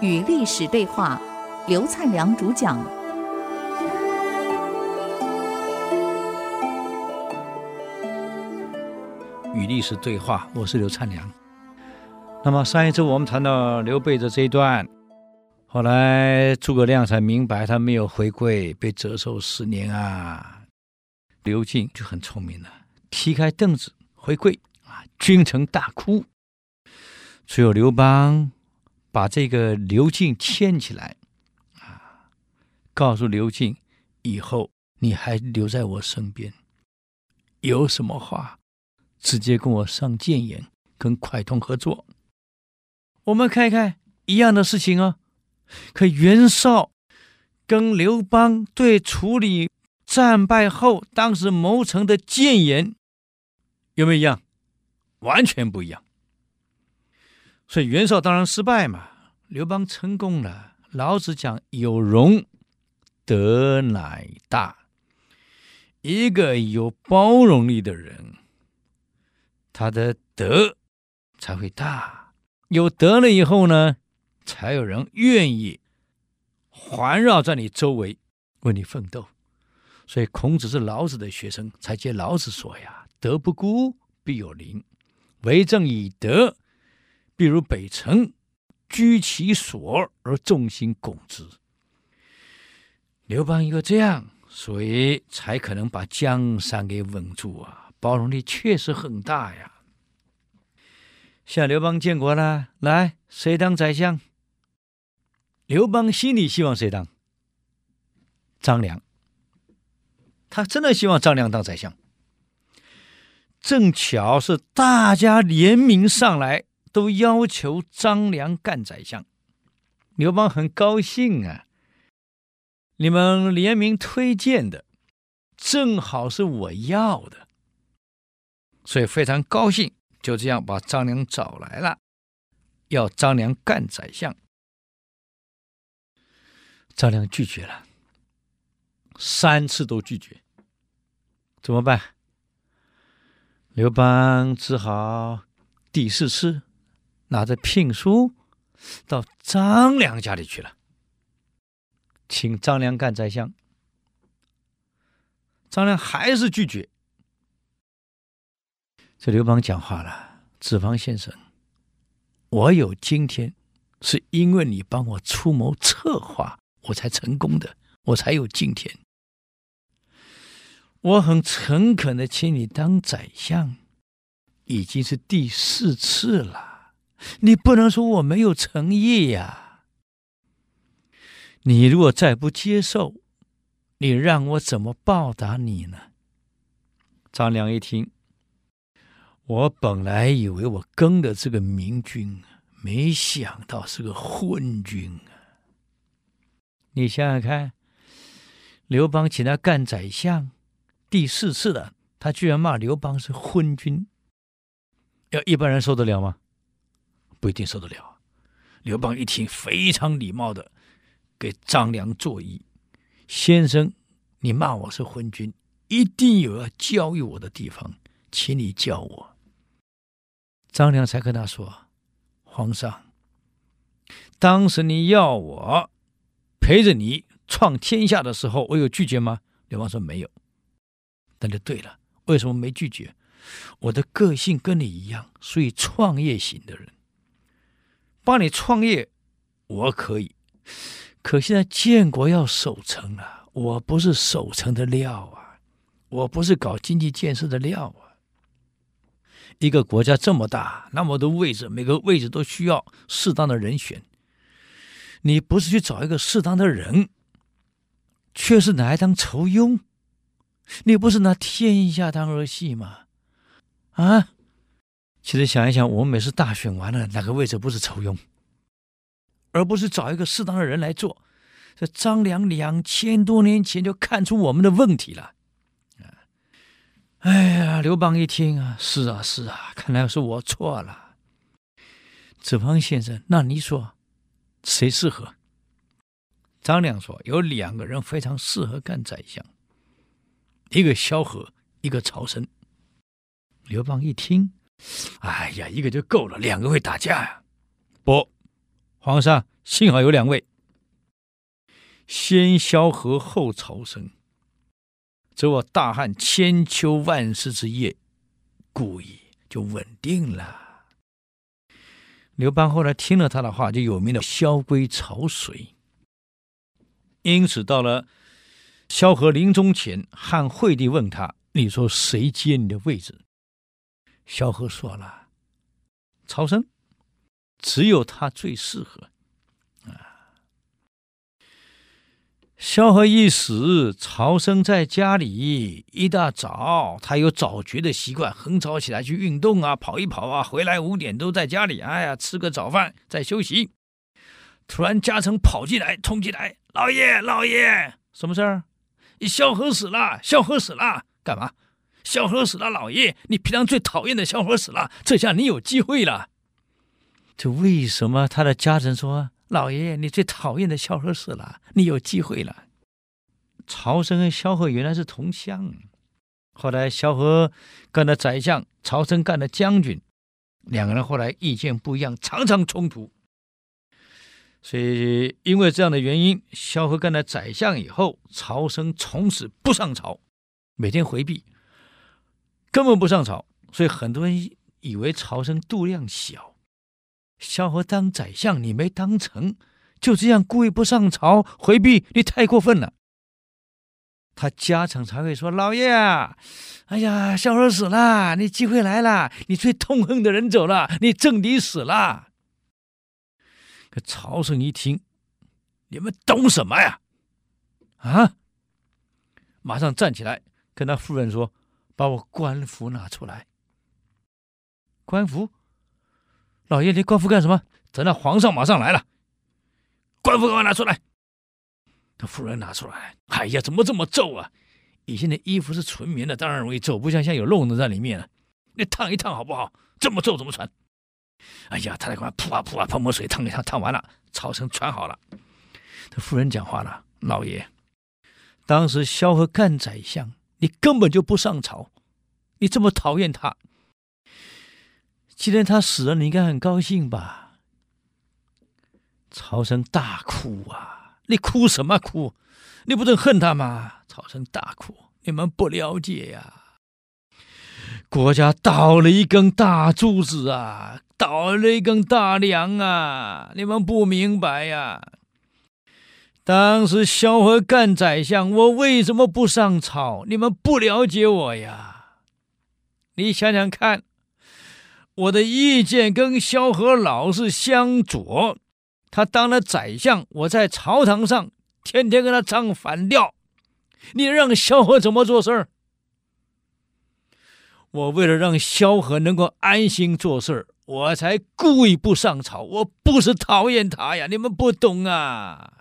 与历史对话，刘灿良主讲。与历史对话，我是刘灿良。那么上一次我们谈到刘备的这一段，后来诸葛亮才明白他没有回归，被折寿十年啊。刘敬就很聪明了，踢开凳子回归啊，君臣大哭。只有刘邦把这个刘敬牵起来啊，告诉刘敬，以后你还留在我身边，有什么话直接跟我上谏言，跟蒯通合作。我们看一看一样的事情哦，可袁绍跟刘邦对处理。战败后，当时谋臣的谏言有没有一样？完全不一样。所以袁绍当然失败嘛，刘邦成功了。老子讲“有容，德乃大”。一个有包容力的人，他的德才会大。有德了以后呢，才有人愿意环绕在你周围，为你奋斗。所以孔子是老子的学生，才接老子说呀：“德不孤，必有邻；为政以德，必如北辰，居其所而众星拱之。”刘邦一个这样，所以才可能把江山给稳住啊！包容力确实很大呀。向刘邦建国了，来，谁当宰相？刘邦心里希望谁当？张良。他真的希望张良当宰相，正巧是大家联名上来，都要求张良干宰相。刘邦很高兴啊，你们联名推荐的，正好是我要的，所以非常高兴，就这样把张良找来了，要张良干宰相。张良拒绝了。三次都拒绝，怎么办？刘邦只好第四次拿着聘书到张良家里去了，请张良干宰相。张良还是拒绝。这刘邦讲话了：“子房先生，我有今天，是因为你帮我出谋策划，我才成功的，我才有今天。”我很诚恳的请你当宰相，已经是第四次了，你不能说我没有诚意呀。你如果再不接受，你让我怎么报答你呢？张良一听，我本来以为我跟的这个明君，没想到是个昏君啊！你想想看，刘邦请他干宰相。第四次了，他居然骂刘邦是昏君，要一般人受得了吗？不一定受得了。刘邦一听，非常礼貌的给张良作揖：“先生，你骂我是昏君，一定有要教育我的地方，请你教我。”张良才跟他说：“皇上，当时你要我陪着你创天下的时候，我有拒绝吗？”刘邦说：“没有。”那就对了，为什么没拒绝？我的个性跟你一样，属于创业型的人。帮你创业，我可以。可现在建国要守城啊，我不是守城的料啊，我不是搞经济建设的料啊。一个国家这么大，那么多位置，每个位置都需要适当的人选。你不是去找一个适当的人，却是拿来当酬庸。你不是拿天下当儿戏吗？啊！其实想一想，我们每次大选完了，哪个位置不是酬庸，而不是找一个适当的人来做？这张良两千多年前就看出我们的问题了。哎呀，刘邦一听啊，是啊是啊，看来是我错了。子房先生，那你说谁适合？张良说有两个人非常适合干宰相。一个萧何，一个曹参。刘邦一听，哎呀，一个就够了，两个会打架呀？不，皇上幸好有两位，先萧何后曹参，则我大汉千秋万世之业，故矣，就稳定了。刘邦后来听了他的话，就有名的萧规曹随。因此，到了萧何临终前，汉惠帝问他：“你说谁接你的位置？”萧何说了：“曹参，只有他最适合。”啊！萧何一死，曹参在家里，一大早他有早决的习惯，很早起来去运动啊，跑一跑啊，回来五点都在家里，哎呀，吃个早饭再休息。突然，家臣跑进来，冲进来。老爷，老爷，什么事儿？你萧何死了，萧何死了，干嘛？萧何死了，老爷，你平常最讨厌的萧何死了，这下你有机会了。这为什么他的家臣说，老爷，你最讨厌的萧何死了，你有机会了？曹参跟萧何原来是同乡，后来萧何干了宰相，曹参干了将军，两个人后来意见不一样，常常冲突。所以，因为这样的原因，萧何干了宰相以后，曹生从此不上朝，每天回避，根本不上朝。所以很多人以为曹生度量小。萧何当宰相，你没当成，就这样故意不上朝回避，你太过分了。他家臣才会说：“老爷，哎呀，萧何死了，你机会来了，你最痛恨的人走了，你政敌死了。”可曹参一听，你们懂什么呀？啊！马上站起来，跟他夫人说：“把我官服拿出来。”官服，老爷，你官服干什么？等那皇上马上来了，官服给我拿出来。他夫人拿出来，哎呀，怎么这么皱啊？以前的衣服是纯棉的，当然容易皱，不像现在有漏子在里面了。你烫一烫好不好？这么皱怎么穿？哎呀，他在那扑啊扑啊喷抹水烫一烫，烫完了，曹参穿好了。这夫人讲话了：“老爷，当时萧何干宰相，你根本就不上朝，你这么讨厌他。既然他死了，你应该很高兴吧？”曹参大哭啊！你哭什么哭？你不正恨他吗？曹参大哭：“你们不了解呀，国家倒了一根大柱子啊！”倒了一根大梁啊！你们不明白呀？当时萧何干宰相，我为什么不上朝？你们不了解我呀！你想想看，我的意见跟萧何老是相左。他当了宰相，我在朝堂上天天跟他唱反调。你让萧何怎么做事儿？我为了让萧何能够安心做事儿。我才故意不上朝，我不是讨厌他呀，你们不懂啊！